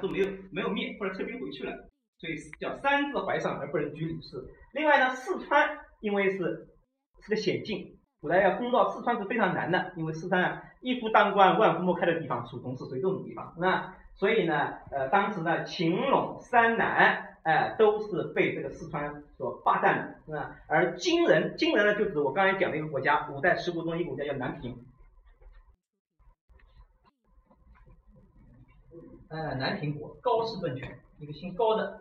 都没有没有灭或者撤兵回去了，所以叫三字怀上而不能居鲁士。另外呢，四川因为是是个险境，古代要攻到四川是非常难的，因为四川啊一夫当关万夫莫开的地方，楚同是属于这种地方，那所以呢，呃，当时呢，秦陇三南，哎，都是被这个四川所霸占的，是吧？而金人，金人呢，就指我刚才讲的一个国家，五代十国中一个国家叫南平。呃，南平国高氏政权，一个姓高的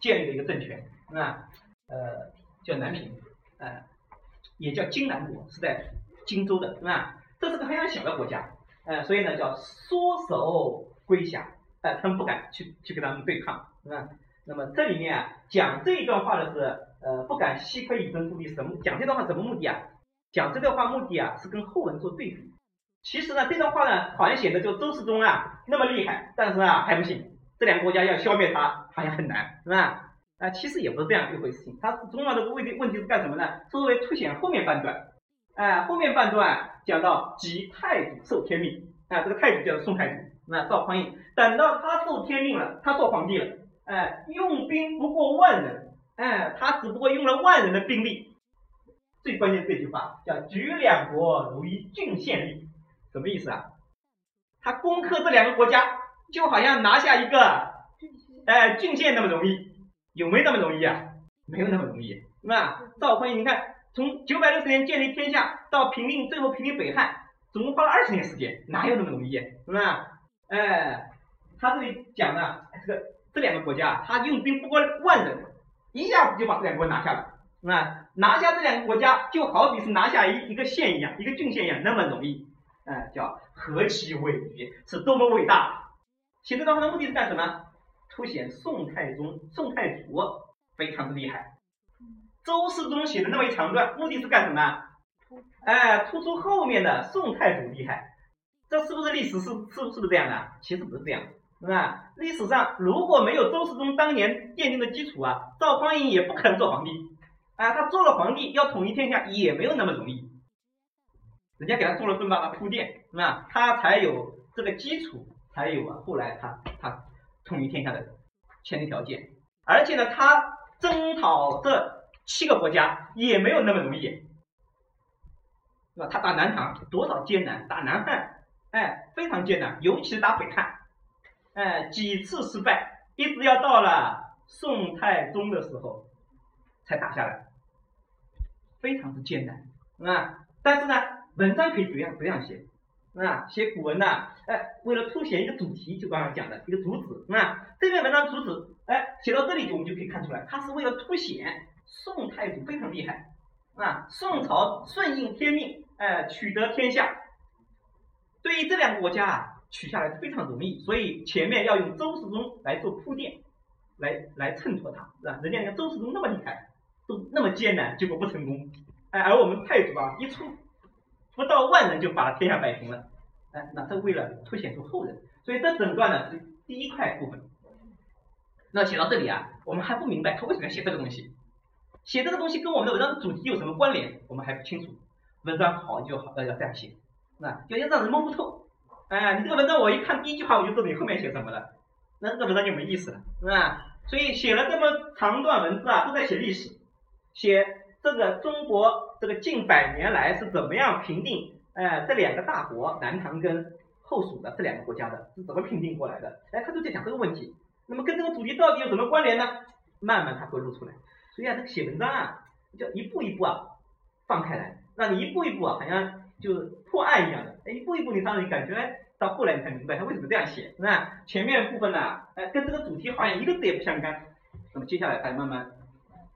建立的一个政权，是吧？呃，叫南平，呃，也叫荆南国，是在荆州的，是吧？这是个非常小的国家，呃，所以呢，叫缩手归降，呃，他们不敢去去跟他们对抗，是吧？那么这里面啊，讲这一段话的是，呃，不敢西窥以征复地，什么？讲这段话什么目的啊？讲这段话目的啊，是跟后文做对比。其实呢，这段话呢，好像显得就周世宗啊那么厉害，但是啊还不行，这两个国家要消灭他好像很难，是吧？啊，其实也不是这样一回事。情。他重要的问题问题是干什么呢？作为凸显后面半段，哎，后面半段讲到即太祖受天命，啊，这个太祖叫宋太祖，那赵匡胤，等到他受天命了，他做皇帝了，哎，用兵不过万人，哎，他只不过用了万人的兵力。最关键这句话叫举两国如一郡县力。什么意思啊？他攻克这两个国家，就好像拿下一个哎郡县那么容易，有没那么容易啊？没有那么容易，是吧？赵匡胤，你看从九百六十年建立天下到平定，最后平定北汉，总共花了二十年时间，哪有那么容易？是吧？哎，他这里讲的这个这两个国家，他用兵不过万人，一下子就把这两个国拿下了，是吧？拿下这两个国家，就好比是拿下一一个县一样，一个郡县一样，那么容易。哎，叫何其伟业，是多么伟大！写这段话的目的是干什么？凸显宋太宗、宋太祖非常的厉害。周世宗写的那么一长段，目的是干什么？哎，突出后面的宋太祖厉害。这是不是历史是是是不是这样的？其实不是这样，是吧？历史上如果没有周世宗当年奠定的基础啊，赵匡胤也不可能做皇帝。啊，他做了皇帝要统一天下也没有那么容易。人家给他做了这么大的铺垫，是吧？他才有这个基础，才有啊后来他他统一天下的前提条件。而且呢，他征讨这七个国家也没有那么容易，是吧？他打南唐多少艰难，打南汉，哎，非常艰难，尤其是打北汉，哎，几次失败，一直要到了宋太宗的时候才打下来，非常之艰难，是吧？但是呢。文章可以这样这样写，啊，写古文呢，哎，为了凸显一个主题，就刚刚讲的一个主旨，啊，这篇文章主旨，哎，写到这里我们就可以看出来，它是为了凸显宋太祖非常厉害，啊，宋朝顺应天命，哎，取得天下，对于这两个国家啊，取下来非常容易，所以前面要用周世宗来做铺垫，来来衬托他，是吧？人家讲周世宗那么厉害，都那么艰难，结果不成功，哎，而我们太祖啊，一出。不到万人就把天下摆平了，哎，那这为了凸显出后人，所以这整段呢是第一块部分。那写到这里啊，我们还不明白他为什么要写这个东西，写这个东西跟我们的文章的主题有什么关联，我们还不清楚。文章好就好，要要这样写，那要要让人摸不透。哎，你这个文章我一看第一句话我就知道你后面写什么了，那这个文章就没意思了，是吧？所以写了这么长段文字啊，都在写历史，写。这个中国这个近百年来是怎么样平定？哎，这两个大国南唐跟后蜀的这两个国家的是怎么平定过来的？哎，他就在讲这个问题。那么跟这个主题到底有什么关联呢？慢慢他会露出来。所以啊，这个写文章啊，就一步一步啊放开来，让你一步一步啊，好像就是破案一样的。哎，一步一步你让你感觉，哎，到后来你才明白他为什么这样写，是吧？前面部分呢，哎，跟这个主题好像一个字也不相干。那么接下来他慢慢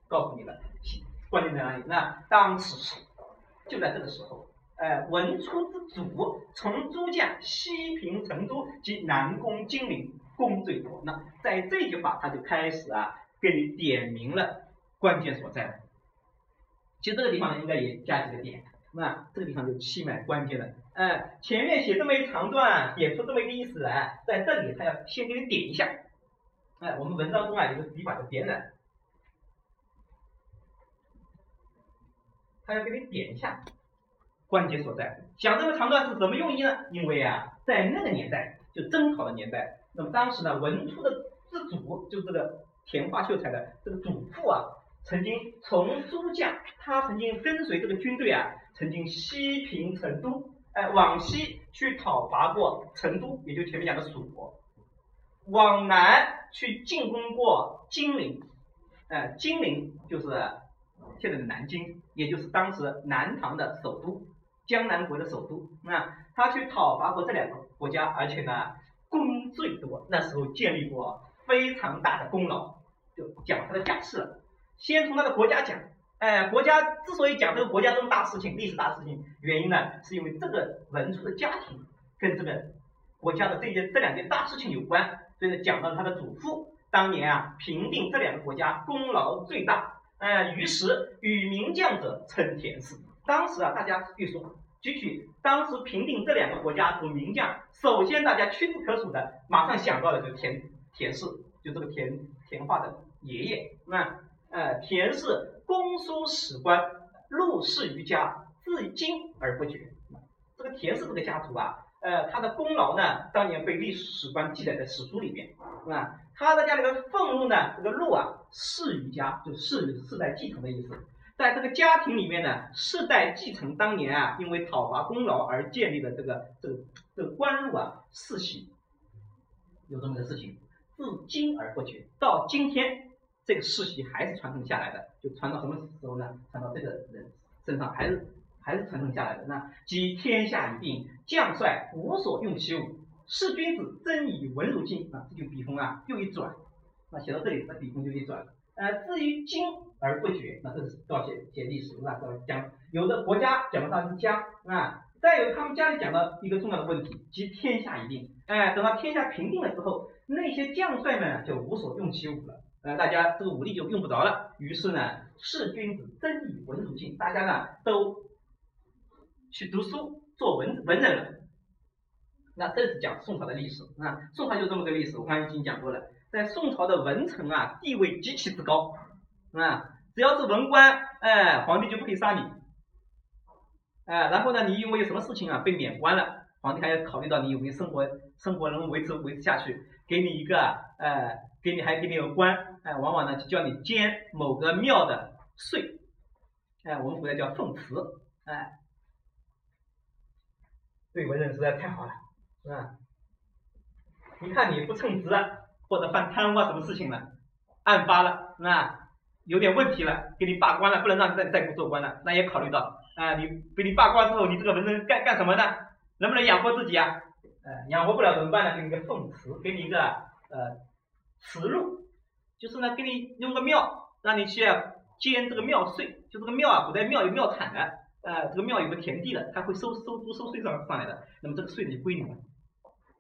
告诉你了。关键在哪里？那当时是就在这个时候，哎，文出之主从诸将西平成都及南攻金陵，功最多。那在这句话他就开始啊，给你点明了关键所在。其实这个地方呢应该也加几个点，那这个地方就气脉关键了。哎，前面写这么一长段，点出这么一个意思来，在这里他要先给你点一下。哎，我们文章中啊有个笔法叫点染。他要给你点一下关节所在，讲这么长段是什么用意呢？因为啊，在那个年代，就征讨的年代，那么当时呢，文初的之祖就是这个田华秀才的这个祖父啊，曾经从诸将，他曾经跟随这个军队啊，曾经西平成都，哎，往西去讨伐过成都，也就前面讲的蜀国，往南去进攻过金陵，哎，金陵就是现在的南京，也就是当时南唐的首都，江南国的首都。那他去讨伐过这两个国家，而且呢。功最多，那时候建立过非常大的功劳，就讲他的家世了。先从他的国家讲，哎，国家之所以讲这个国家这么大事情，历史大事情，原因呢，是因为这个文初的家庭跟这个国家的这件这两件大事情有关，所以呢，讲到他的祖父当年啊平定这两个国家功劳最大，哎，于是与名将者称田氏。当时啊，大家据说。举举当时平定这两个国家的名将，首先大家屈指可数的，马上想到的就是田田氏，就这个田田化的爷爷。那呃，田氏公书史官，入世于家，至今而不绝。这个田氏这个家族啊，呃，他的功劳呢，当年被历史史官记载在史书里面。啊，他的家里的俸禄呢，这个禄啊，世于家，就世世代继承的意思。在这个家庭里面呢，世代继承当年啊，因为讨伐功劳而建立的这个这个这个官禄啊世袭，有这么个事情，至今而不绝。到今天，这个世袭还是传承下来的，就传到什么时候呢？传到这个人身上，还是还是传承下来的。那即天下已定，将帅无所用其武，士君子争以文如镜啊，这就笔锋啊又一转，那写到这里，那笔锋就一转。呃，至于今而不绝，那这是要写写历史啊，要讲有的国家讲到他们家啊，再有他们家里讲到一个重要的问题，即天下已定。哎，等到天下平定了之后，那些将帅们就无所用其武了，呃，大家这个武力就用不着了。于是呢，士君子争以文如镜，大家呢都去读书做文文人了。那这是讲宋朝的历史。啊，宋朝就这么个历史，我刚才已经讲过了。在宋朝的文臣啊，地位极其之高。啊，只要是文官，哎，皇帝就不可以杀你，哎，然后呢，你因为有什么事情啊被免官了，皇帝还要考虑到你有没有生活生活能维持维持下去，给你一个，呃，给你还给你个官，哎，往往呢就叫你兼某个庙的税，哎，我们古代叫奉祠，哎，对文人实在太好了，啊？你看你不称职了。或者犯贪污啊什么事情了，案发了，那有点问题了，给你罢官了，不能让你再再做官了，那也考虑到啊，你被你罢官之后，你这个文人干干什么呢？能不能养活自己啊？呃，养活不了怎么办呢？给你个俸祠，给你一个呃祠禄，就是呢给你用个庙，让你去兼这个庙税，就这个庙啊，古代庙有庙产的，呃，这个庙有个田地的，他会收收租收税上上来的，那么这个税就归你了，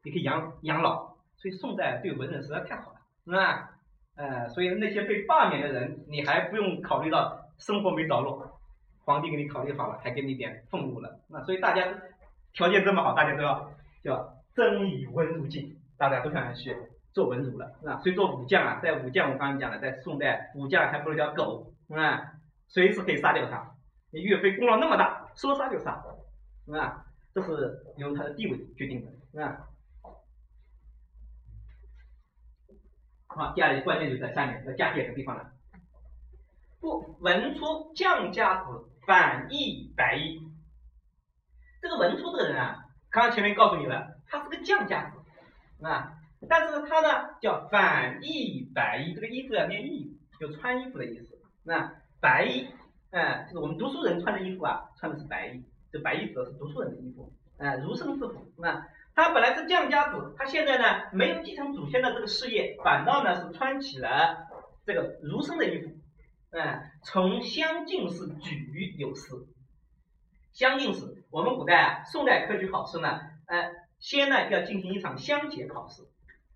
你可以养养老。所以宋代对文人实在太好了，是吧？呃，所以那些被罢免的人，你还不用考虑到生活没着落，皇帝给你考虑好了，还给你点俸禄了。那所以大家条件这么好，大家都要叫争以文如进，大家都想去做文儒了，是吧？所以做武将啊，在武将我刚才讲了，在宋代武将还不如条狗，是吧？随时可以杀掉他。岳飞功劳那么大，说杀就杀，是吧？这是由他的地位决定的，是吧？好，接下来关键就在下面，在家界的地方了。不，文初将家子，反义白衣。这个文初这个人啊，刚刚前面告诉你了，他是个将家子，啊，但是呢他呢叫反义白衣，这个衣服要念义，就穿衣服的意思。那白衣，哎，就是我们读书人穿的衣服啊，穿的是白衣，这白衣指的是读书人的衣服，哎，儒生之服，那。他本来是将家子，他现在呢没有继承祖先的这个事业，反倒呢是穿起了这个儒生的衣服。嗯，从乡进士举于有司。乡进士，我们古代啊，宋代科举考试呢，呃，先呢要进行一场乡解考试，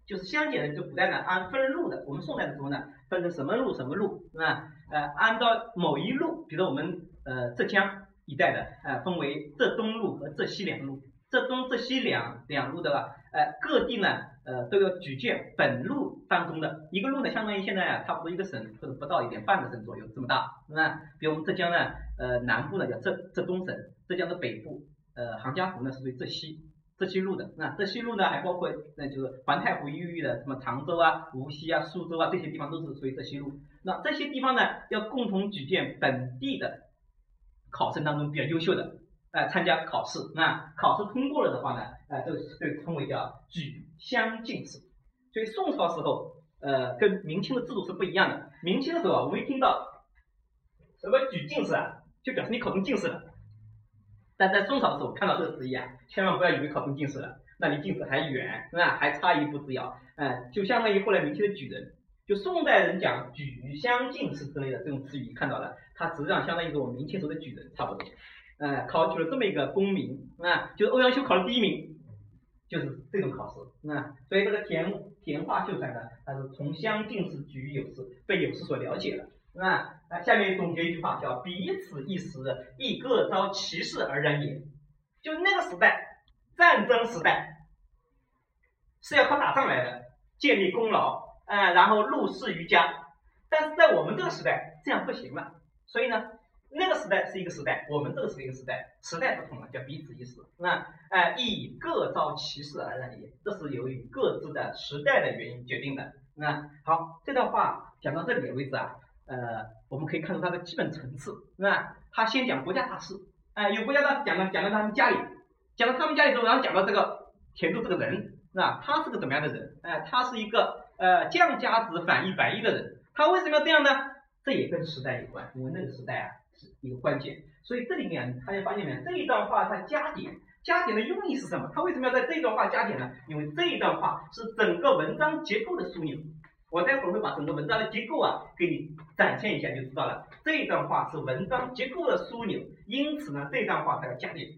就是乡解呢，就古代呢按分路的，我们宋代的时候呢分成什么路什么路，是吧？呃，按照某一路，比如我们呃浙江一带的，呃，分为浙东路和浙西两路。浙东、浙西两两路的吧，呃，各地呢，呃，都要举荐本路当中的一个路呢，相当于现在啊，差不多一个省或者不到一点，半个省左右这么大，是吧？比如我们浙江呢，呃，南部呢叫浙浙东省，浙江的北部，呃，杭嘉湖呢是属于浙西，浙西路的。那浙西路呢，还包括那就是环太湖一域的什么常州啊、无锡啊、苏州啊这些地方都是属于浙西路。那这些地方呢，要共同举荐本地的考生当中比较优秀的，哎，参加考试。那考试通过了的话呢，哎，这个被称为叫举乡进士。所以宋朝时候，呃，跟明清的制度是不一样的。明清的时候啊，我们一听到什么举进士啊，就表示你考中进士了。但在宋朝的时候看到这个词义啊，千万不要以为考中进士了，那离进士还远，是吧？还差一步之遥。哎，就相当于后来明清的举人。就宋代人讲举乡进士之类的这种词语，看到了，它实际上相当于是我们明清时候的举人差不多。哎，考取了这么一个功名，啊，就是欧阳修考了第一名，就是这种考试。啊，所以这个田田话秀才呢，他是从乡进士举有士，被有士所了解了。啊，那下面总结一句话，叫彼此一时，亦各遭其事而然也。就那个时代，战争时代是要靠打仗来的，建立功劳。啊，然后入仕于家，但是在我们这个时代这样不行了，所以呢，那个时代是一个时代，我们这个是一个时代，时代不同了，叫彼此一时。那哎，亦各遭其事而然也，这是由于各自的时代的原因决定的。那好，这段话讲到这里为止啊，呃，我们可以看出它的基本层次。那他先讲国家大事，哎，有国家大事讲到讲到他们家里，讲到他们家里之后，然后讲到这个田中这个人，是吧？他是个怎么样的人？哎，他是一个。呃，将家子反义白衣的人，他为什么要这样呢？这也跟时代有关，因为那个时代啊一个关键。所以这里面大家发现没有？这一段话它加点，加点的用意是什么？它为什么要在这段话加点呢？因为这一段话是整个文章结构的枢纽。我待会儿会把整个文章的结构啊给你展现一下，就知道了。这一段话是文章结构的枢纽，因此呢，这段话它要加点。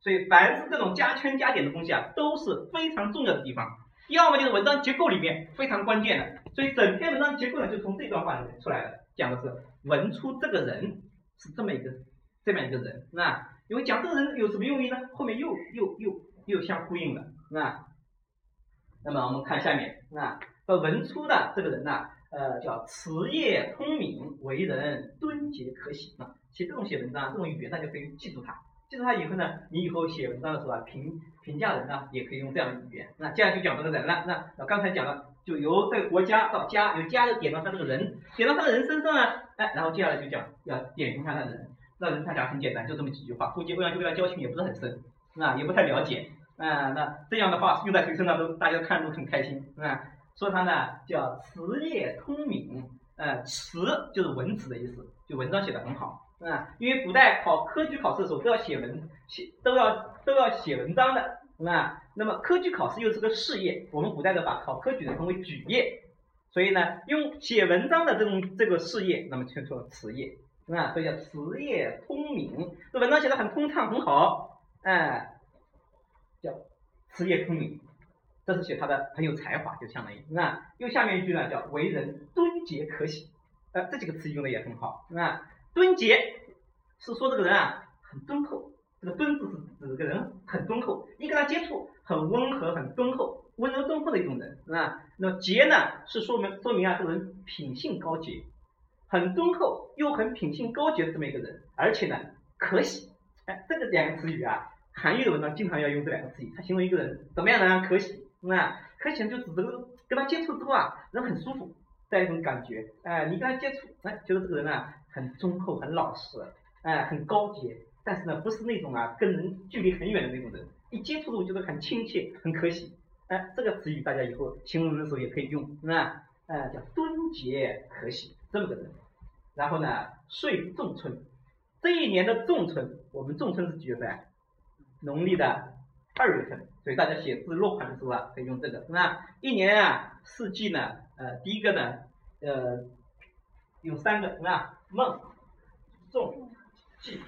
所以凡是这种加圈加点的东西啊，都是非常重要的地方。要么就是文章结构里面非常关键的，所以整篇文章结构呢就从这段话里面出来了，讲的是文初这个人是这么一个这么一个人，那因为讲这个人有什么用意呢？后面又又又又相呼应了，那那么我们看下面，那说文初的这个人呢，呃叫词业通敏，为人敦节可喜啊，写这种写文章这种语言大家可以记住他。记住他以后呢，你以后写文章的时候啊，评评价人呢，也可以用这样的语言。那接下来就讲这个人了。那那刚才讲了，就由这个国家到家，由家又点到他这个人，点到他的人身上呢，哎，然后接下来就讲要点评他的人。那人他讲很简单，就这么几句话。估计欧阳修跟他交情也不是很深，啊，也不太了解，啊，那这样的话用在谁身上都大家看都很开心，啊，说他呢叫词业通敏，呃，词就是文词的意思，就文章写的很好。啊，因为古代考科举考试的时候都要写文写都要都要写文章的，啊，那么科举考试又是个事业，我们古代的把考科举的称为举业，所以呢，用写文章的这种这个事业，那么称作词业，啊，所以叫词业通明，这文章写的很通畅很好，哎，叫词业通明，这是写他的很有才华，就相当于，啊又下面一句呢叫为人敦节可喜，呃，这几个词用的也很好，啊。敦节是说这个人啊很敦厚，这个敦字是指这个人很敦厚，一跟他接触很温和、很敦厚、温柔敦厚的一种人，是吧？那么节呢是说明说明啊这个人品性高洁，很敦厚又很品性高洁的这么一个人，而且呢可喜，哎，这个两个词语啊，韩愈的文章经常要用这两个词语，他形容一个人怎么样呢？可喜，是吧？可喜就指这个跟他接触之后啊，人很舒服，带一种感觉，哎，你跟他接触，哎，觉得这个人啊。很忠厚，很老实，哎，很高洁，但是呢，不是那种啊跟人距离很远的那种人，一接触就觉得很亲切，很可喜，哎，这个词语大家以后形容的时候也可以用，是吧？哎，叫敦节可喜，这么个人。然后呢，岁仲春，这一年的仲春，我们仲春是几月份啊？农历的二月份，所以大家写字落款的时候啊，可以用这个，是吧？一年啊，四季呢，呃，第一个呢，呃，有三个，是吧？孟仲季，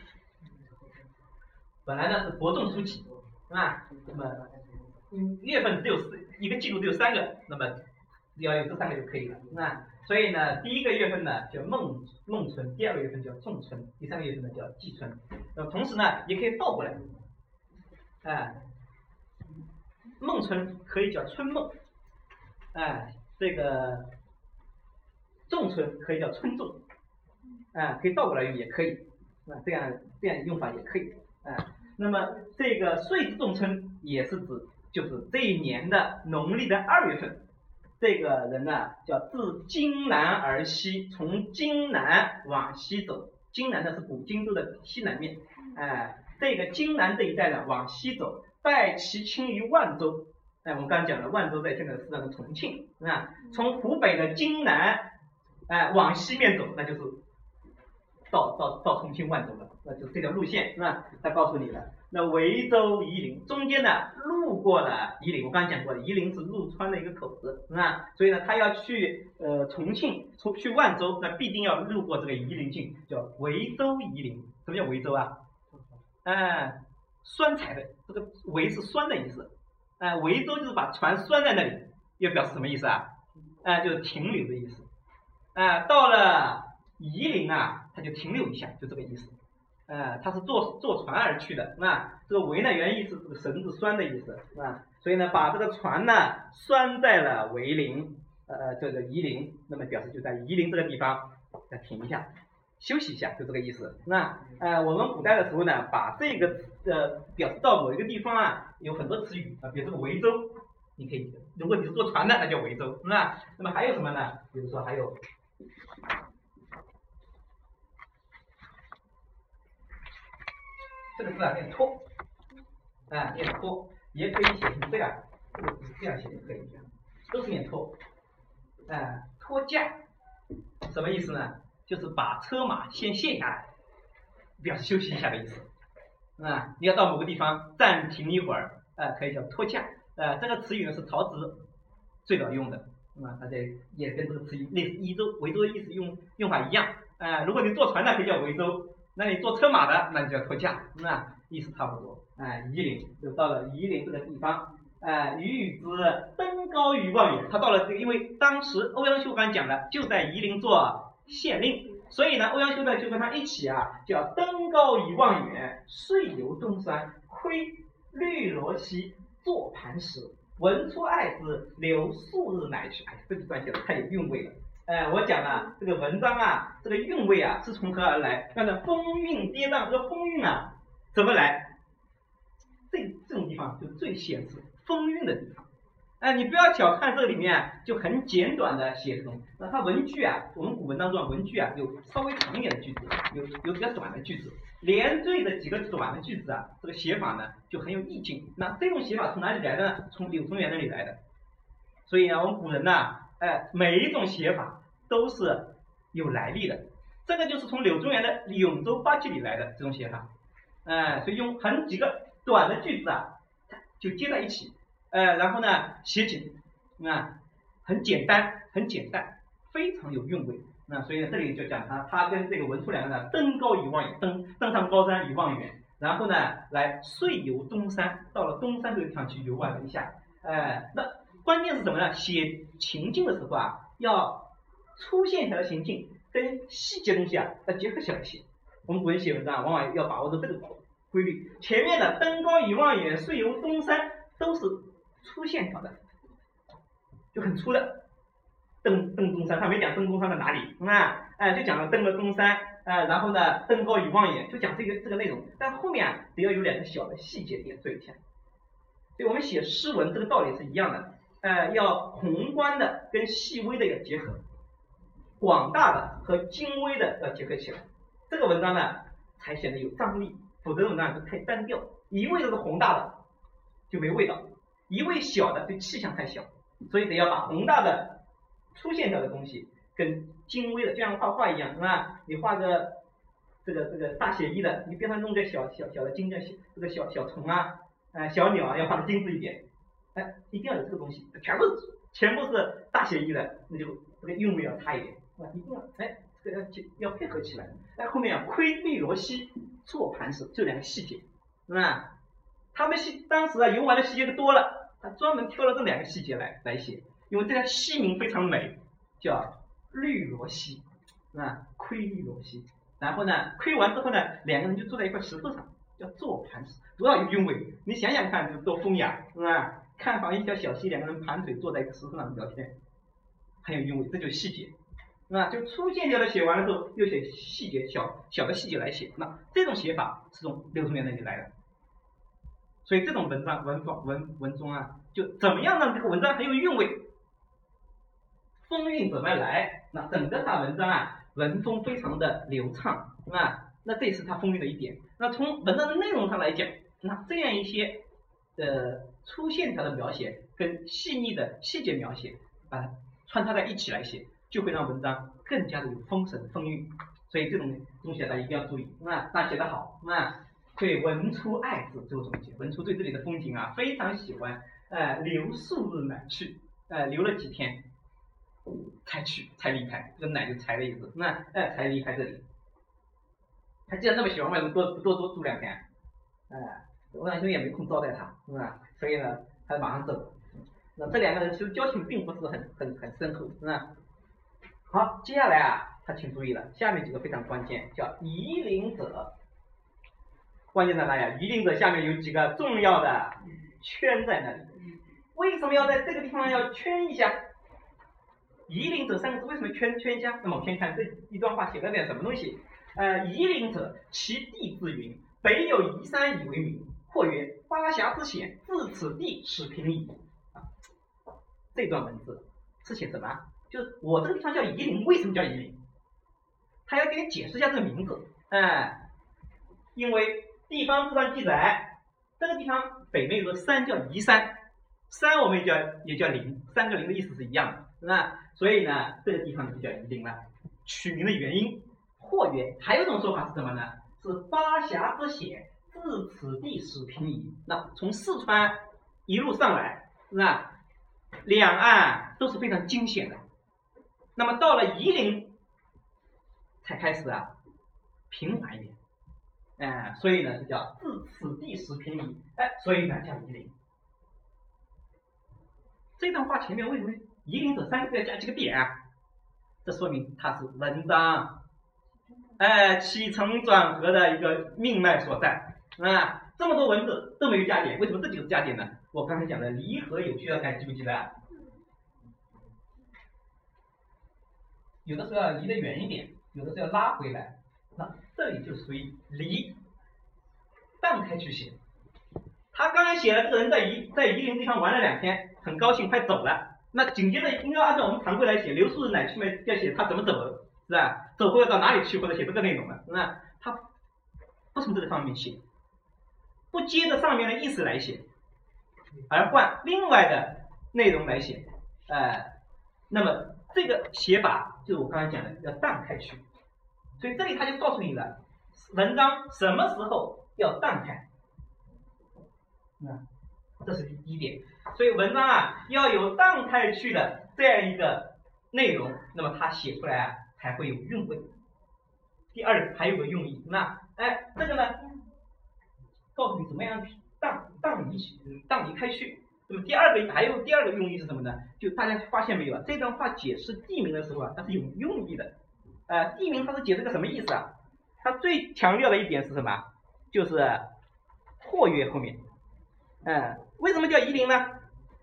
本来呢是伯仲叔季，是吧？那么嗯月份只有四一个季度只有三个，那么只要有这三个就可以了，是吧？所以呢，第一个月份呢叫孟孟春，第二个月份叫仲春，第三个月份呢叫季春。那同时呢，也可以倒过来，哎，孟春可以叫春梦，哎，这个仲春可以叫春仲。啊，可以倒过来用也可以，啊，这样这样用法也可以，啊，那么这个岁之仲春。也是指就是这一年的农历的二月份，这个人呢叫自荆南而西，从荆南往西走，荆南呢是古荆州的西南面，哎，这个荆南这一带呢往西走，拜其亲于万州，哎，我们刚刚讲了，万州在现在是那个重庆，啊，从湖北的荆南，哎，往西面走，那就是到到到重庆万州了，那就是这条路线是吧？他告诉你了。那维州夷陵中间呢，路过了夷陵，我刚刚讲过了，夷陵是入川的一个口子，是吧？所以呢，他要去呃重庆，出去万州，那必定要路过这个夷陵郡，叫维州夷陵。什么叫维州啊？哎，酸菜的，这个维是酸的意思，哎，维州就是把船拴在那里，又表示什么意思啊？哎，就是停留的意思。哎，到了夷陵啊，他就停留一下，就这个意思。呃，他是坐坐船而去的，那这个围呢原意是这个绳子拴的意思，是吧？所以呢，把这个船呢拴在了围陵，呃，这个夷陵，那么表示就在夷陵这个地方再停一下，休息一下，就这个意思。那呃，我们古代的时候呢，把这个呃表示到某一个地方啊，有很多词语啊，比如这个维州，你可以，如果你是坐船的，那叫维州，是吧？那么还有什么呢？比如说还有。这个字啊念托，啊念托，也可以写成这样，这个字这样写就可以，都是念托，啊托驾，什么意思呢？就是把车马先卸下来，表示休息一下的意思，啊你要到某个地方暂停一会儿，啊可以叫托驾，啊这个词语呢是曹植最早用的，啊大家也跟这个词语类似，夷州、维州的意思用用法一样，啊如果你坐船呢可以叫维州。那你坐车马的，那你就要托驾，那意思差不多。哎，夷陵就到了夷陵这个地方。哎，予与之登高于望远。他到了这个，因为当时欧阳修刚讲了，就在夷陵做县令，所以呢，欧阳修呢就跟他一起啊，叫登高于望远，遂游东山，窥绿萝溪，坐磐石，闻出爱之，留数日乃去。哎，这几段写的太有韵味了。哎，我讲啊，这个文章啊，这个韵味啊，是从何而来？看这风韵跌宕，这个风韵啊，怎么来？这这种地方就最显示风韵的地方。哎，你不要小看这里面就很简短的写这种，那它文句啊，我们古文当中文句啊，有稍微长一点的句子，有有比较短的句子，连缀的几个短的句子啊，这个写法呢就很有意境。那这种写法从哪里来的呢？从柳宗元那里来的。所以啊，我们古人呢。哎，每一种写法都是有来历的，这个就是从柳宗元的《永州八记》里来的这种写法。哎，所以用很几个短的句子啊，就接在一起，哎，然后呢写景，啊，很简单，很简单，非常有韵味。那所以呢，这里就讲他，他跟这个文初两个人登高一望，登登上高山一望远，然后呢来遂游东山，到了东山这个地方去游玩了一下，哎，那。关键是什么呢？写情境的时候啊，要粗线条的情境跟细节东西啊要结合起来写。我们古人写文章往往要把握住这个规律。前面的登高一望远，遂游东山都是粗线条的，就很粗的。登登东山，他没讲登东山在哪里啊？哎，就讲了登了东山，啊，然后呢登高一望远，就讲这个这个内容。但后面啊得要有两个小的细节点缀一下。所以我们写诗文这个道理是一样的。呃，要宏观的跟细微的要结合，广大的和精微的要结合起来，这个文章呢才显得有张力，否则文章就太单调，一味都是宏大的就没味道，一味小的对气象太小，所以得要把宏大的粗线条的东西跟精微的，就像画画一样，是吧？你画个这个这个大写意的，你边上弄个小小小的精致这个小小虫啊，呃小鸟啊，要画的精致一点。哎，一定要有这个东西，全部全部是大写意的，那就这个韵味要差一点，是吧？一定要哎，这个要要配合起来。哎，后面要窥绿萝溪，坐磐石，这两个细节，是吧？他们细当时啊游玩的细节多了，他专门挑了这两个细节来来写，因为这个溪名非常美，叫绿萝溪，是吧？窥绿萝溪，然后呢，窥完之后呢，两个人就坐在一块石头上，叫坐磐石，多少有韵味？你想想看，多风雅，是吧？看好一条小溪，两个人盘腿坐在一个石头上聊天，很有韵味，这就是细节，那就粗线条的写完了之后，又写细节，小小的细节来写，那这种写法是从刘宗元那里来的，所以这种文章文风文文中啊，就怎么样让这个文章很有韵味，风韵怎么来？那整个他文章啊，文风非常的流畅，啊，那这是他风韵的一点。那从文章的内容上来讲，那这样一些呃粗线条的描写跟细腻的细节描写，把它穿插在一起来写，就会让文章更加的有风神风韵。所以这种东西大家一定要注意，啊，那写得好，啊，对文出爱之，就总结。文出对这里的风景啊非常喜欢，呃，留数日乃去，呃，留了几天才去，才离开，这个乃就才的意思，那哎才离开这里。他既然那么喜欢，为什么多多多住两天？哎，欧阳修也没空招待他，是吧？所以呢，他马上走。那这两个人其实交情并不是很很很深厚，是吧？好，接下来啊。他请注意了，下面几个非常关键，叫夷陵者。关键在哪里？夷陵者下面有几个重要的圈在那里。为什么要在这个地方要圈一下？夷陵者三个字为什么圈圈一下？那么我们先看这一段话写了点什么东西。呃，夷陵者，其地自云，北有夷山以为名，或曰巴峡之险，自此地始平矣。这段文字是写什么？就是我这个地方叫夷陵，为什么叫夷陵？他要给你解释一下这个名字，哎，因为地方志上记载，这个地方北面有个山叫夷山，山我们也叫也叫陵，三个陵的意思是一样的，是吧？所以呢，这个地方就叫夷陵了。取名的原因，或曰，还有一种说法是什么呢？是巴峡之险，自此地始平夷。那从四川一路上来，是吧？两岸都是非常惊险的，那么到了夷陵。才开始啊，平缓一点，哎，所以呢，是叫自此地始平夷，哎，所以呢叫夷陵。这段话前面为什么夷陵这三个字要加几个点啊？这说明它是文章，哎，起承转合的一个命脉所在，啊，这么多文字都没有加点，为什么这几个加点呢？我刚才讲的离合有序，大家记不记得？有的时候要离得远一点。有的时候要拉回来，那这里就属于离，荡开去写。他刚才写了这个人在夷在夷陵地方玩了两天，很高兴，快走了。那紧接着应该按照我们常规来写，刘数日乃去嘛，要写他怎么走，是吧？走后要到哪里去，或者写这个内容了，是吧？他不从这个方面写，不接着上面的意思来写，而换另外的内容来写，哎，那么这个写法就是我刚才讲的，要荡开去。所以这里他就告诉你了，文章什么时候要荡开，那，这是第一点。所以文章啊要有荡开去的这样一个内容，那么它写出来啊才会有韵味。第二还有个用意，那哎这个呢，告诉你怎么样荡荡离荡离开去。那么第二个还有第二个用意是什么呢？就大家发现没有啊？这段话解释地名的时候啊，它是有用意的。呃，地名它是解释个什么意思啊？它最强调的一点是什么？就是或曰后面，嗯，为什么叫夷陵呢？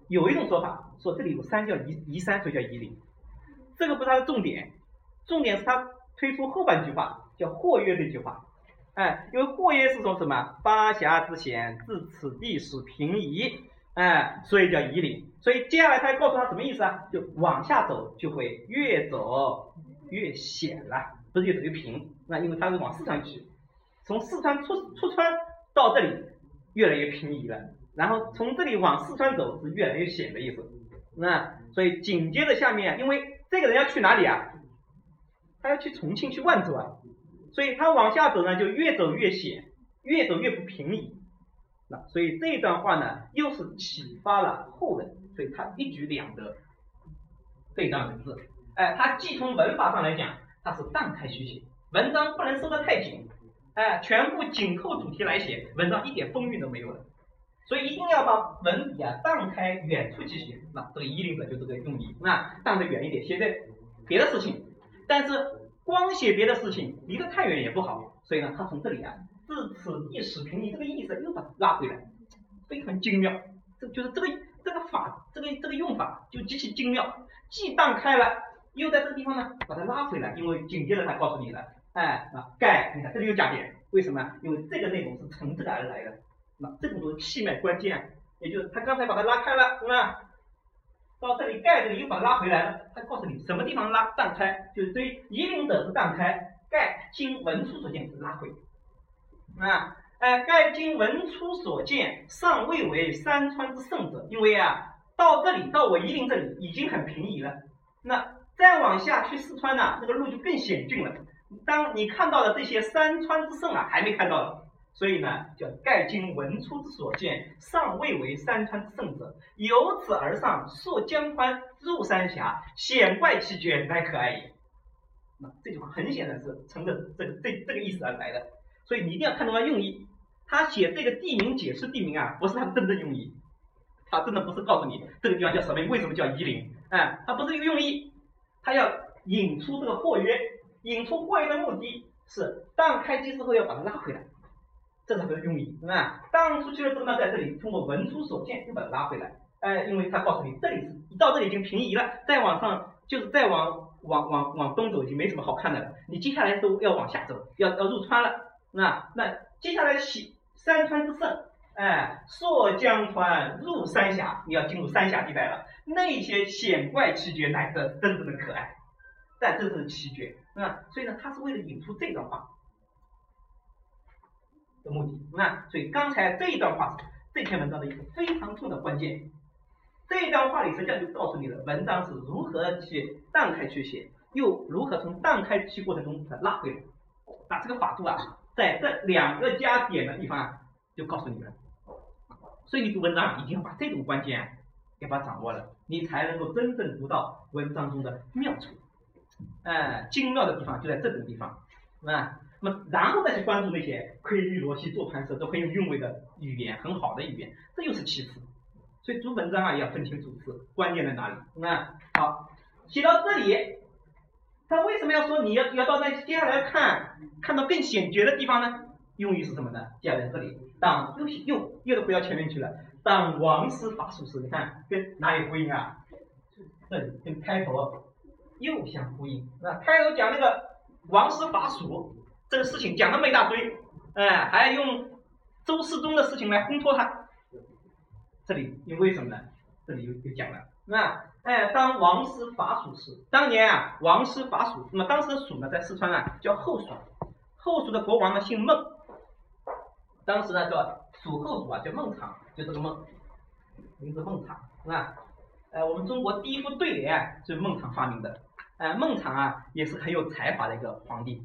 有一种说法说这里有山叫夷夷山，所以叫夷陵。这个不是它的重点，重点是它推出后半句话叫或曰这句话，哎，因为霍曰是说什么？巴峡之险，自此地始平夷，哎，所以叫夷陵。所以接下来他要告诉他什么意思啊？就往下走就会越走。越险了，不是越走越平，那因为他是往四川去，从四川出出川到这里越来越平移了，然后从这里往四川走是越来越险的意思，那所以紧接着下面，因为这个人要去哪里啊？他要去重庆去万州啊，所以他往下走呢就越走越险，越走越不平移，那所以这段话呢又是启发了后人，所以他一举两得，这段文字。哎，它既从文法上来讲，它是荡开虚写，文章不能收得太紧，哎，全部紧扣主题来写，文章一点风韵都没有了。所以一定要把文笔啊荡开远处去写，那这个一定的就这个用意，那荡得远一点，写在别的事情，但是光写别的事情离得太远也不好，所以呢，他从这里啊，自此地始平，你这个意思又把它拉回来，非常精妙，这就是这个这个法，这个这个用法就极其精妙，既荡开了。又在这个地方呢，把它拉回来，因为紧接着他告诉你了，哎啊，盖，你看这里有加点，为什么？因为这个内容是从这个而来的，那这个就是气脉关键，也就是他刚才把它拉开了，是吧？到这里盖这里又把它拉回来了，他告诉你什么地方拉荡开，就是对夷陵者是荡开，盖经文出所见是拉回，啊，哎，盖经文出所见尚未为山川之盛者，因为啊，到这里到我夷陵这里已经很平移了，那再往下去四川呢，这个路就更险峻了。当你看到的这些山川之盛啊，还没看到的。所以呢，叫盖经文出之所见，尚未为山川之盛者，由此而上，溯江川，入三峡，险怪奇绝，乃可爱也。那这句话很显然是乘着这个这这个意思而来的，所以你一定要看懂它用意。他写这个地名解释地名啊，不是他的真正用意，他真的不是告诉你这个地方叫什么，为什么叫夷陵，哎，他不是一个用意，他要引出这个惑约，引出惑约的目的是荡开机之后要把它拉回来。这是它的用意，是吧？荡出去了之后呢，在这里通过文出所见又把它拉回来，哎，因为它告诉你这里是一到这里已经平移了，再往上就是再往往往往东走已经没什么好看的了，你接下来都要往下走，要要入川了，那那接下来西山川之胜，哎，溯江川入三峡，你要进入三峡地带了，那些险怪奇绝乃是真正的可爱，但这是奇绝，啊，所以呢，他是为了引出这段话。的目的，那所以刚才这一段话这篇文章的一个非常重要的关键。这一段话里实际上就告诉你了，文章是如何去荡开去写，又如何从荡开去过程中把它拉回来。那这个法度啊，在这两个加点的地方啊，就告诉你了。所以你读文章一定要把这种关键要把它掌握了，你才能够真正读到文章中的妙处。哎，精妙的地方就在这种地方，是吧？那么，然后再去关注那些窥玉罗溪做盘蛇都很有韵味的语言，很好的语言，这又是其次。所以读文章啊，也要分清主次，关键在哪里？那好，写到这里，他为什么要说你要要到那接下来看看到更险绝的地方呢？用意是什么呢？接下来这里，当又又又回到前面去了。当王师法术时，你看跟哪里呼应啊？这里跟开头又相呼应。那开头讲那个王师法术。这个事情讲那么一大堆，哎，还要用周世宗的事情来烘托他。这里因为什么呢？这里又又讲了，是吧？哎，当王师伐蜀时，当年啊，王师伐蜀，那么当时的蜀呢，在四川啊，叫后蜀，后蜀的国王呢姓孟，当时呢叫蜀后主啊，叫孟昶，就这个孟，名字孟昶，是吧？呃，我们中国第一副对联是孟昶发明的，哎，孟昶啊，也是很有才华的一个皇帝。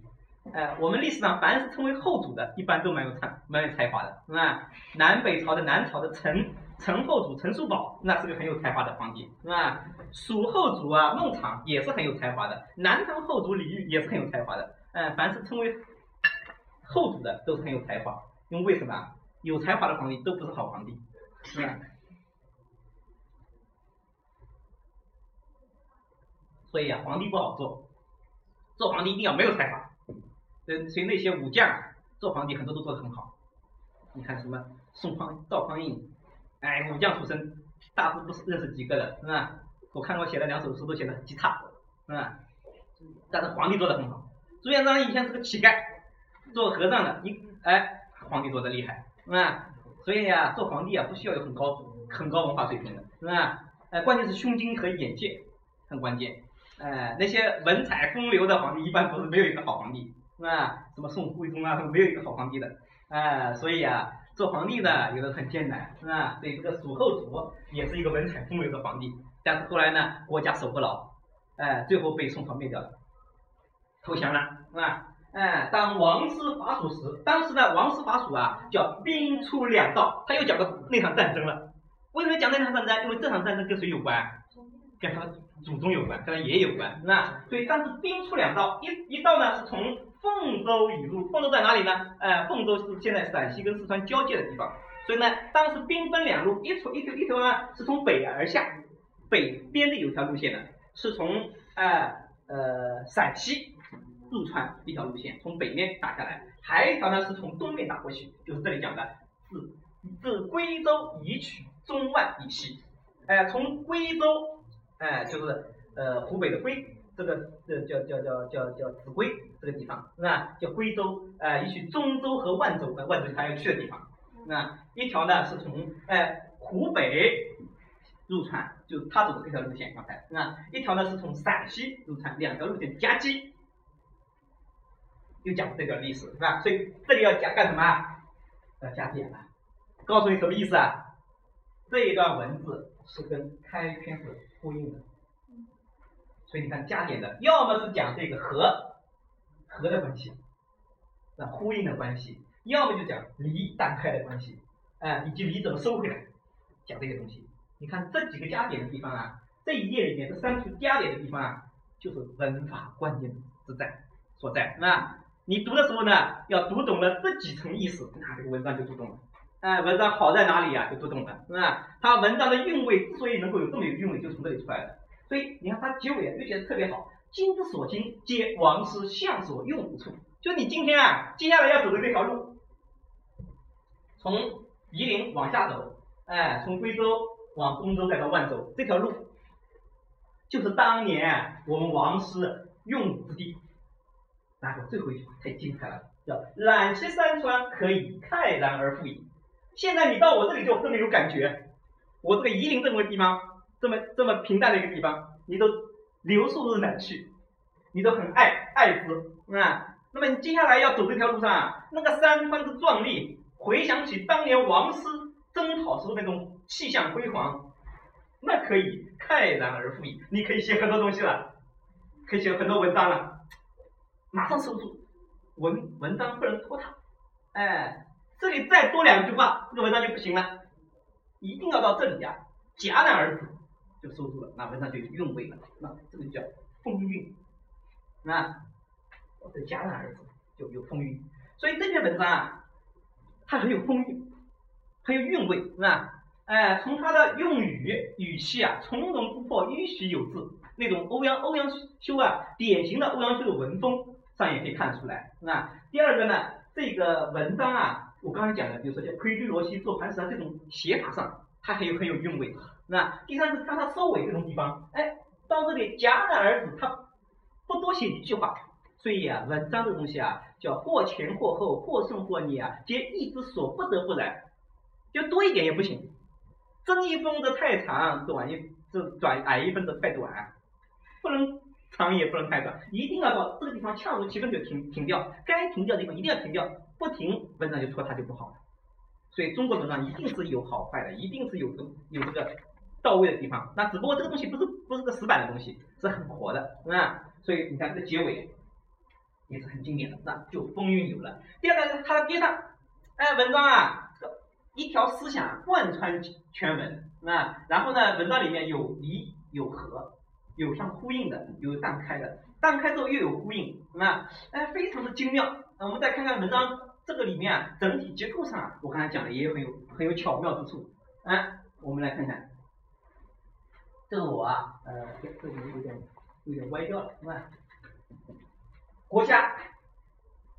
哎，我们历史上凡是称为后主的，一般都蛮有才蛮有才华的，是吧？南北朝的南朝的陈陈后主陈叔宝，那是个很有才华的皇帝，是吧？蜀后主啊孟昶也是很有才华的，南唐后主李煜也是很有才华的，哎，凡是称为后主的都是很有才华，因为为什么？有才华的皇帝都不是好皇帝，是吧？所以啊，皇帝不好做，做皇帝一定要没有才华。所以那些武将做皇帝很多都做得很好，你看什么宋匡、赵匡胤，哎，武将出身，大致不是认识几个的，是吧？我看我写的两首诗都写的极差，是吧？但是皇帝做的很好。朱元璋以前是个乞丐，做和尚的，一哎，皇帝做的厉害，是吧？所以呀，做皇帝啊，不需要有很高很高文化水平的，是吧？哎，关键是胸襟和眼界很关键，哎，那些文采风流的皇帝一般不是没有一个好皇帝。是吧？什么宋徽宗啊，没有一个好皇帝的，哎，所以啊，做皇帝呢有的很艰难，是吧？所以这个蜀后主也是一个文采风流的皇帝，但是后来呢，国家守不牢，哎，最后被宋朝灭掉了，投降了，是吧？哎，当王师伐蜀时，当时呢，王师伐蜀啊，叫兵出两道，他又讲到那场战争了。为什么讲那场战争？因为这场战争跟谁有关？跟他祖宗有关，跟他爷有关，是吧？所以当时兵出两道，一一道呢是从凤州已入，凤州在哪里呢？呃，凤州是现在陕西跟四川交界的地方，所以呢，当时兵分两路，一条一条一条呢是从北而下，北边的有条路线呢，是从呃呃陕西入川一条路线，从北面打下来，还有一条呢是从东面打过去，就是这里讲的自自归州以取中万以西，哎，从归州，哎，就是呃湖北的归。这个这叫叫叫叫叫秭归这个地方是吧？叫归州，呃，一去中州和万州，万州他要去的地方，那一条呢是从哎湖北入川，就他走的这条路线，刚才那一条呢是从陕西入川，两条路线夹击，又讲这段历史是吧？所以这里要讲干什么？要加点了，告诉你什么意思啊？这一段文字是跟开篇是呼应的，所以你看加点的，要么是讲这个和和的关系，那呼应的关系，要么就讲离断开的关系，哎，以及离怎么收回来，讲这些东西。你看这几个加点的地方啊，这一页里面这三处加点的地方啊，就是文法关键之在所在，是吧？你读的时候呢，要读懂了这几层意思，那这个文章就读懂了。哎，文章好在哪里呀？就读懂了，是吧？它文章的韵味之所以能够有这么有韵味，就从这里出来的。所以你看它结尾啊，又写的特别好。今之所经，皆王师相所用之处。就你今天啊，接下来要走的这条路，从夷陵往下走，哎，从归州往东州再到万州，这条路，就是当年我们王师用武之地。然后最后一句话太精彩了，叫览其山川，可以慨然而复矣。现在你到我这里就这么有感觉，我这个夷陵这么个地方，这么这么平淡的一个地方，你都留宿日难去，你都很爱爱之，啊。那么你接下来要走这条路上啊，那个山川之壮丽，回想起当年王师征讨时候那种气象辉煌，那可以慨然而复矣。你可以写很多东西了，可以写很多文章了。马上收住，文文章不能拖沓，哎，这里再多两句话，这个文章就不行了，一定要到这里呀，戛然而止就收住了，那文章就有韵味了，那这个叫风韵，啊，这戛然而止就有风韵，所以这篇文章啊，它很有风韵，很有韵味，是吧？哎，从它的用语语气啊，从容不迫，迂徐有致，那种欧阳欧阳修啊，典型的欧阳修的文风。上也可以看出来，是吧？第二个呢，这个文章啊，我刚才讲的，比如说叫窥居罗溪坐磐石啊，这种写法上，它还有很有韵味，那？第三是看他收尾这种地方，哎，到这里戛然而止，他不多写一句话，所以啊，文章这个东西啊，叫或前或后，或顺或逆啊，皆意之所不得不然，就多一点也不行，增一分则太长，短一这短矮一分则太短，不能。长也不能太短，一定要到这个地方恰如其分就停停掉，该停掉的地方一定要停掉，不停文章就拖沓就不好了。所以中国文章一定是有好坏的，一定是有这有这个到位的地方。那只不过这个东西不是不是个死板的东西，是很活的，是吧？所以你看这个结尾也是很经典的，那就风韵有了。第二个，它的跌宕，哎，文章啊，一条思想贯穿全文，啊，然后呢，文章里面有离有合。有相呼应的，有断开的，断开之后又有呼应，那哎，非常的精妙。那我们再看看文章这个里面啊，整体结构上，我刚才讲的也有很有很有巧妙之处。哎，我们来看看，这个我啊，呃，这这里有点有点歪掉了，是吧？国家，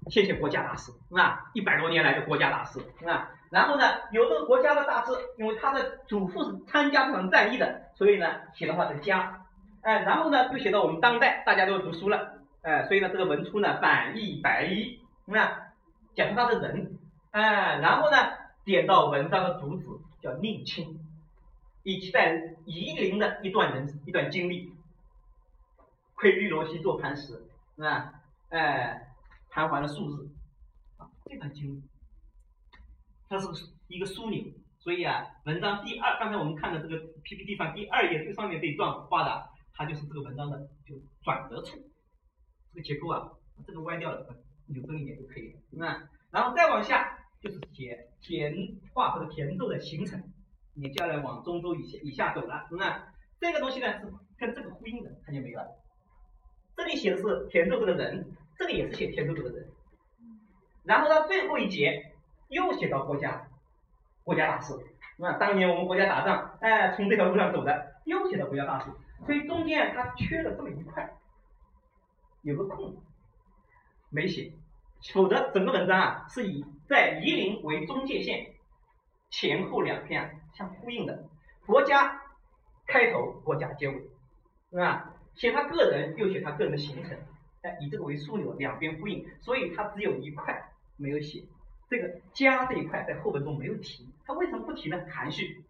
谢谢国家大事，是吧？一百多年来的国家大事，是吧？然后呢，有这个国家的大事，因为他的祖父是参加这场战役的，所以呢，写的话是家。哎，然后呢，就写到我们当代，大家都读书了，哎，所以呢，这个文初呢，反义白衣，怎么样？讲他的人，哎，然后呢，点到文章的主旨，叫宁亲，以及在夷陵的一段人一段经历，窥玉罗溪做磐石，是吧？哎，盘桓了数日，啊，这段经历，它是一个枢纽，所以啊，文章第二，刚才我们看的这个 PPT 上第二页最上面这一段画的。它就是这个文章的就转折处，这个结构啊，这个歪掉了，扭正一点就可以了，那然后再往下就是写填画或者填奏的形成，你接下来往中州以下以下走了，那这个东西呢是跟这个呼应的，看见没有？这里写的是填奏这个人，这个也是写填奏这个人，然后到最后一节又写到国家国家大事，那当年我们国家打仗，哎，从这条路上走的，又写到国家大事。所以中间它缺了这么一块，有个空没写，否则整个文章啊是以在夷陵为中界线，前后两篇相呼应的，国家开头，国家结尾，是吧？写他个人又写他个人的行程，哎，以这个为枢纽，两边呼应，所以他只有一块没有写，这个家这一块在后文中没有提，他为什么不提呢？含蓄，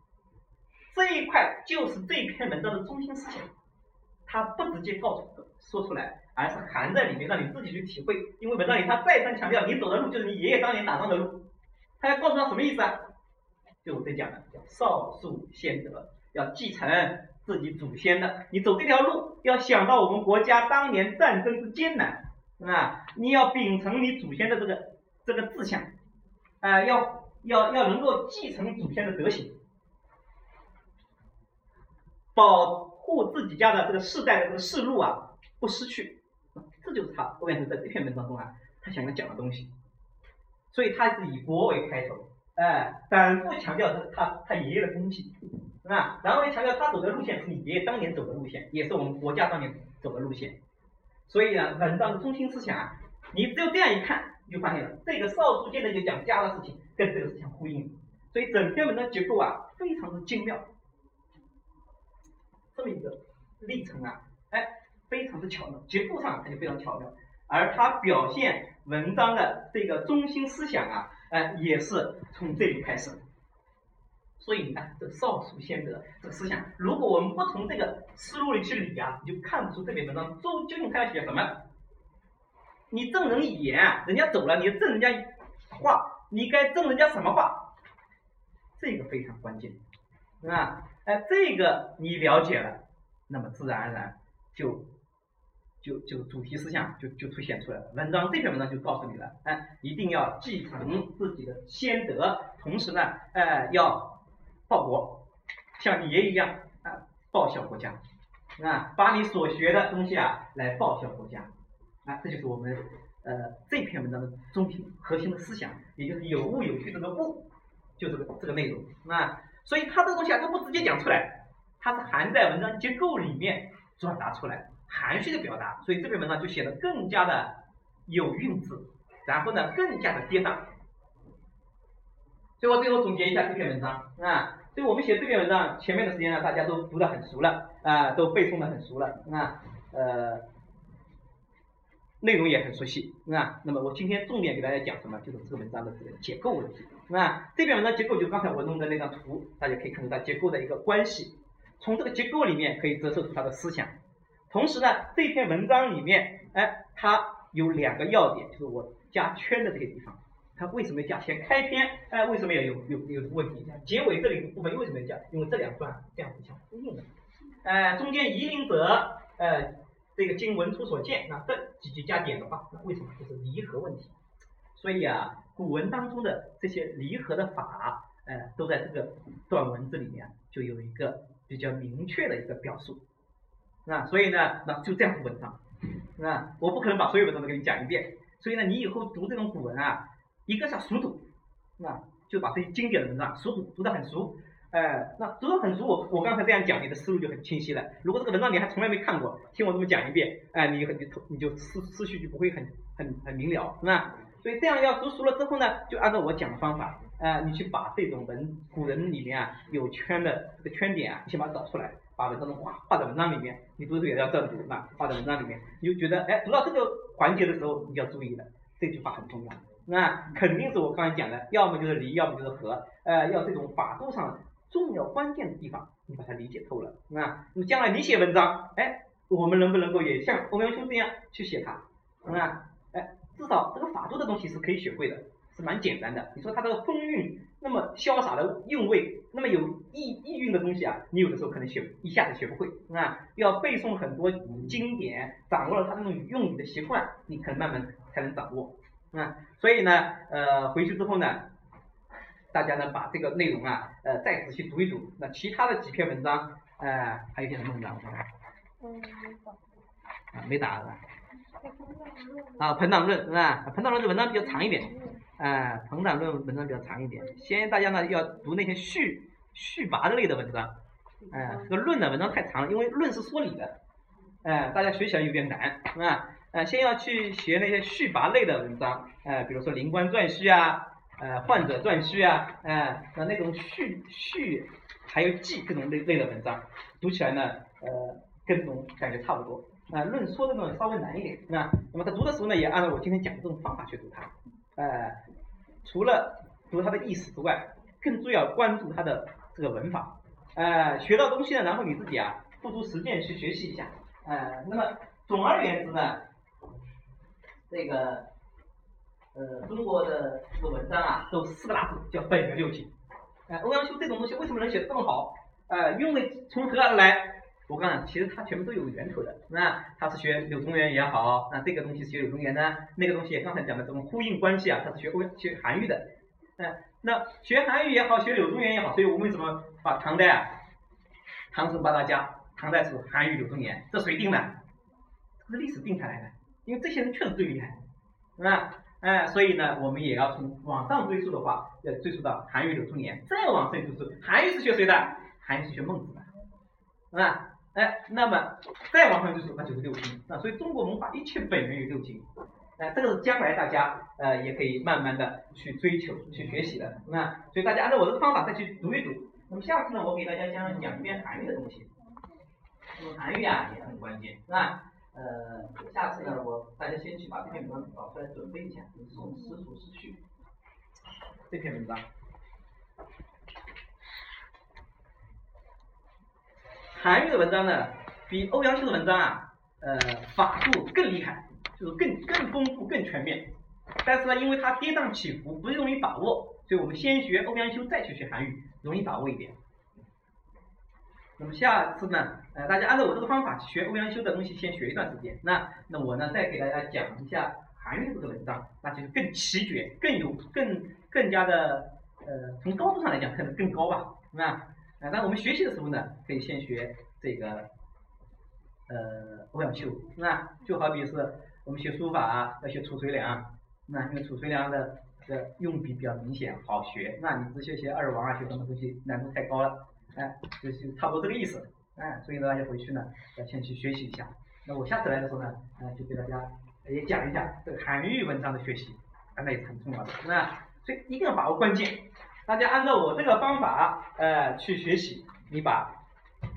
这一块就是这篇文章的中心思想，他不直接告诉说出来，而是含在里面，让你自己去体会。因为文章里他再三强调，你走的路就是你爷爷当年打仗的路，他要告诉他什么意思啊？就我在讲的，叫少数先德，要继承自己祖先的。你走这条路，要想到我们国家当年战争之艰难，啊，你要秉承你祖先的这个这个志向，啊，要要要能够继承祖先的德行，保护自己家的这个世代的这个世路啊，不失去。这就是他后面是在这篇文章中啊，他想要讲的东西。所以他是以国为开头。哎，反复强调他他他爷爷的功绩，是吧？然后又强调他走的路线是你爷爷当年走的路线，也是我们国家当年走的路线。所以呢，文章的中心思想啊，你只有这样一看，你就发现了这个少数接着就讲家的事情，跟这个事情呼应。所以整篇文章结构啊，非常的精妙，这么一个历程啊，哎，非常的巧妙，结构上它就非常巧妙，而它表现文章的这个中心思想啊。哎，也是从这里开始，所以你看，这少数先得这个思想，如果我们不从这个思路里去理啊，你就看不出这篇文章究究竟他要写什么。你赠人以言，人家走了，你赠人家话，你该赠人家什么话？这个非常关键，啊，哎，这个你了解了，那么自然而然就。就就主题思想就就凸显出来了。文章这篇文章就告诉你了，哎，一定要继承自己的先德，同时呢，哎，要报国，像你爷一样啊，报效国家，啊，把你所学的东西啊来报效国家，啊，这就是我们呃这篇文章的中心核心的思想，也就是有物有据这个物，就这个这个内容啊。所以它这个东西啊，它不直接讲出来，它是含在文章结构里面转达出来。含蓄的表达，所以这篇文章就显得更加的有韵致，然后呢，更加的跌宕。最后，最后总结一下这篇文章啊，所以我们写这篇文章前面的时间呢，大家都读得很熟了啊，都背诵得很熟了啊，呃，内容也很熟悉啊。那么我今天重点给大家讲什么？就是这个文章的这个结构问题啊。这篇文章结构就刚才我弄的那张图，大家可以看到它结构的一个关系，从这个结构里面可以折射出它的思想。同时呢，这篇文章里面，哎，它有两个要点，就是我加圈的这个地方，它为什么要加圈？开篇，哎，为什么要有有有问题？结尾这里部分为什么要加？因为这两段这样子相呼应的，哎，中间夷陵者，呃，这个经文出所见，那，这几句加点的话，那为什么？就是离合问题。所以啊，古文当中的这些离合的法，哎，都在这个短文字里面就有一个比较明确的一个表述。啊，所以呢，那就这样的文章，啊，我不可能把所有文章都给你讲一遍，所以呢，你以后读这种古文啊，一个是熟读，啊，就把这些经典的文章熟读，读得很熟，哎，那读得很熟，我我刚才这样讲，你的思路就很清晰了。如果这个文章你还从来没看过，听我这么讲一遍，哎，你很你你就思思绪就不会很很很明了，是吧？所以这样要读熟了之后呢，就按照我讲的方法，哎，你去把这种文古人里面啊有圈的这个圈点啊，先把它找出来。把文章中画画在文章里面，你读的时候也要这样读啊，画在文章里面，你就觉得哎，读到这个环节的时候，你就要注意了，这句话很重要，那肯定是我刚才讲的，要么就是离，要么就是合，呃，要这种法度上重要关键的地方，你把它理解透了，那，那么将来你写文章，哎，我们能不能够也像欧阳修这样去写它，啊，哎，至少这个法度的东西是可以学会的。是蛮简单的，你说他这个风韵那么潇洒的韵味，那么有意意蕴的东西啊，你有的时候可能学一下子学不会啊，要背诵很多经典，掌握了他那种用语的习惯，你可能慢慢才能掌握啊。所以呢，呃，回去之后呢，大家呢把这个内容啊，呃，再仔细读一读。那其他的几篇文章，呃，还有些什么文章？嗯，没打。啊，没打是吧？啊，彭党论是吧？彭党论的文章比较长一点。哎，彭党论文章比较长一点，先大家呢要读那些序序跋类的文章。哎，这个论的文章太长了，因为论是说理的，哎，大家学起来有点难，是吧？呃，先要去学那些序跋类的文章，哎，比如说《灵官传序》啊，呃，《患者传序》啊，哎，那那种序序还有记这种类类的文章，读起来呢，呃，跟这种感觉差不多。啊，论说的呢稍微难一点，是吧？那么在读的时候呢，也按照我今天讲的这种方法去读它。呃，除了读它的意思之外，更重要关注它的这个文法。呃，学到东西呢，然后你自己啊，付出实践去学习一下。呃，那么总而言之呢，这个呃中国的这个文章啊，都四个大字，叫本源六经。呃，欧阳修这种东西为什么能写得这么好？呃，因为从何而来？我告诉你，其实它全部都有源头的。那他是学柳宗元也好，那这个东西是学柳宗元呢，那个东西刚才讲的这种呼应关系啊，他是学欧学韩愈的。嗯，那学韩愈也好，学柳宗元也好，所以我们为什么把唐代啊，唐宋八大家，唐代是韩愈、柳宗元，这谁定的？这是历史定下来的，因为这些人确实最厉害，是吧？哎，所以呢，我们也要从往上追溯的话，要追溯到韩愈、柳宗元，再往上追溯，韩愈是学谁的？韩愈是学孟子的，是吧？哎，那么再往上追溯，那就是六经那。所以中国文化一切本源于六经，哎，这个是将来大家呃也可以慢慢的去追求、去学习的。那所以大家按照我的方法再去读一读。那么下次呢，我给大家讲讲一遍韩愈的东西。那么韩愈啊也很关键，是吧？呃，下次呢，我大家先去把这篇文章找出来准备一下，《宋史属时序》这篇文章。韩愈的文章呢，比欧阳修的文章啊，呃，法度更厉害，就是更更丰富、更全面。但是呢，因为它跌宕起伏，不容易把握，所以我们先学欧阳修，再去学韩愈，容易把握一点。那么下次呢，呃，大家按照我这个方法学欧阳修的东西，先学一段时间。那那我呢，再给大家讲一下韩愈这个文章，那就是更奇绝、更有、更更加的，呃，从高度上来讲，可能更高吧，是吧？啊，那我们学习的时候呢，可以先学这个，呃，欧阳修，是吧？就好比是我们学书法啊，要学褚遂良，那因为褚遂良的这用笔比较明显，好学。那你只学学二王啊，学什么东西难度太高了，哎，就是差不多这个意思，哎，所以呢，大家回去呢要先去学习一下。那我下次来的时候呢，啊，就给大家也讲一下这个韩愈文章的学习，那也是很重要的，是吧？所以一定要把握关键。大家按照我这个方法，呃，去学习，你把，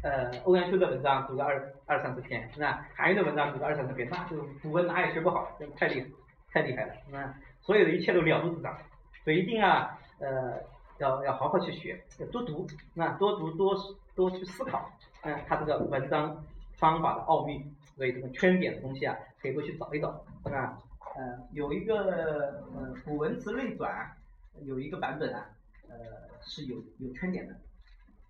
呃，欧阳修的文章读个二二三十篇，是吧？韩愈的文章读个二三十篇，那就古文哪也学不好，这太厉害，太厉害了，是吧？所有的一切都了如指掌，所以一定啊，呃，要要好好去学，要多读，那多读多多去思考，嗯，他这个文章方法的奥秘，所以这个圈点的东西啊，可以多去找一找，是吧？呃，有一个呃《古文词类传》，有一个版本啊。呃，是有有圈点的，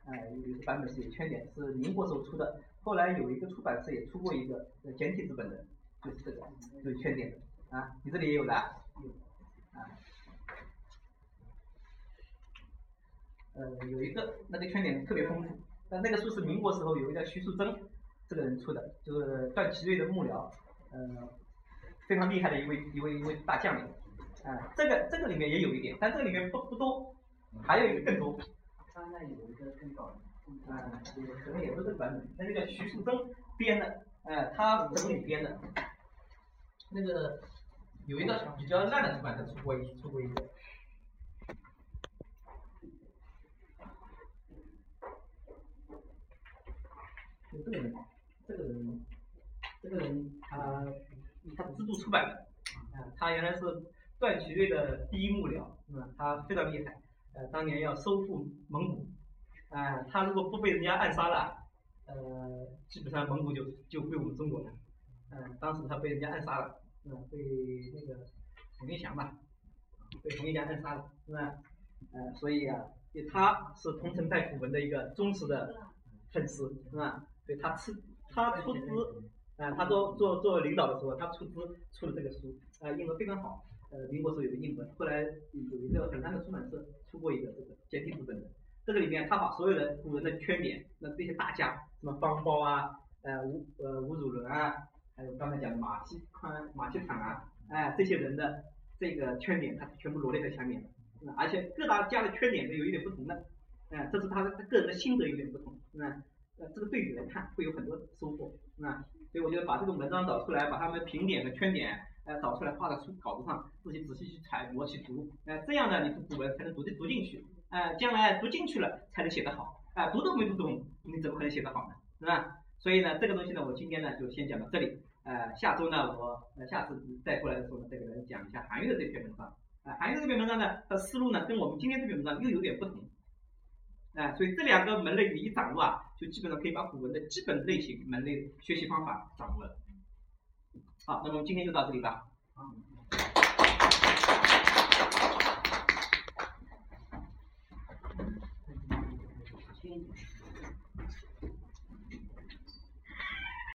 哎，有一个版本是有圈点，是民国时候出的。后来有一个出版社也出过一个简体字本的，就是这个有圈点啊，你这里也有的，有啊，呃，有一个那个圈点特别丰富，但那个书是民国时候有一个徐树铮这个人出的，就是段祺瑞的幕僚，呃，非常厉害的一位一位一位大将领，啊，这个这个里面也有一点，但这个里面不不多。还有一个更多，他那有一个更早的，嗯，可能也不是这个版本，那个叫徐树铮编的，哎，他整理编的，那个有一个比较烂的出版社出过一出过一个，就这个人，这个人，这个人他他资助出版的，啊，他原来是段祺瑞的第一幕僚，是吧？他非常厉害。呃，当年要收复蒙古，啊，他如果不被人家暗杀了，呃，基本上蒙古就就归我们中国了。嗯，当时他被人家暗杀了，嗯，被那个冯玉祥吧，被冯玉祥暗杀了，是吧？呃，所以啊，他是桐城派古文的一个忠实的粉丝，是吧？所以他出他出资，啊，他做做做领导的时候，他出资出了这个书，啊，印的非常好。呃，民国时候有个印本，后来有一个很大的出版社出过一个这个简体字本的，这个里面他把所有的古文的圈点，那这些大家，什么方苞啊，呃吴呃吴汝伦啊，还有刚才讲的马希宽、马希坦啊，哎，这些人的这个圈点，他全部罗列在下面，而且各大家的圈点都有一点不同的，哎，这是他的他个人的心得有点不同，是吧？呃，这个对比来看会有很多收获，那？所以我就把这种文章找出来，把他们评点的圈点。呃找出来画在稿子上自己仔细去揣摩去读那这样呢你的古文才能读进读进去。呃将来读进去了才能写得好啊读都没读懂你怎么可能写得好呢？是吧？所以呢这个东西呢我今天呢就先讲到这里。呃下周呢我下次再过来的时候呢再给大家讲一下韩愈的这篇文章。啊韩愈的这篇文章呢的思路呢跟我们今天这篇文章又有点不同。啊所以这两个门类你一掌握啊就基本上可以把古文的基本类型门类学习方法掌握了。好那么今天就到这里吧。啊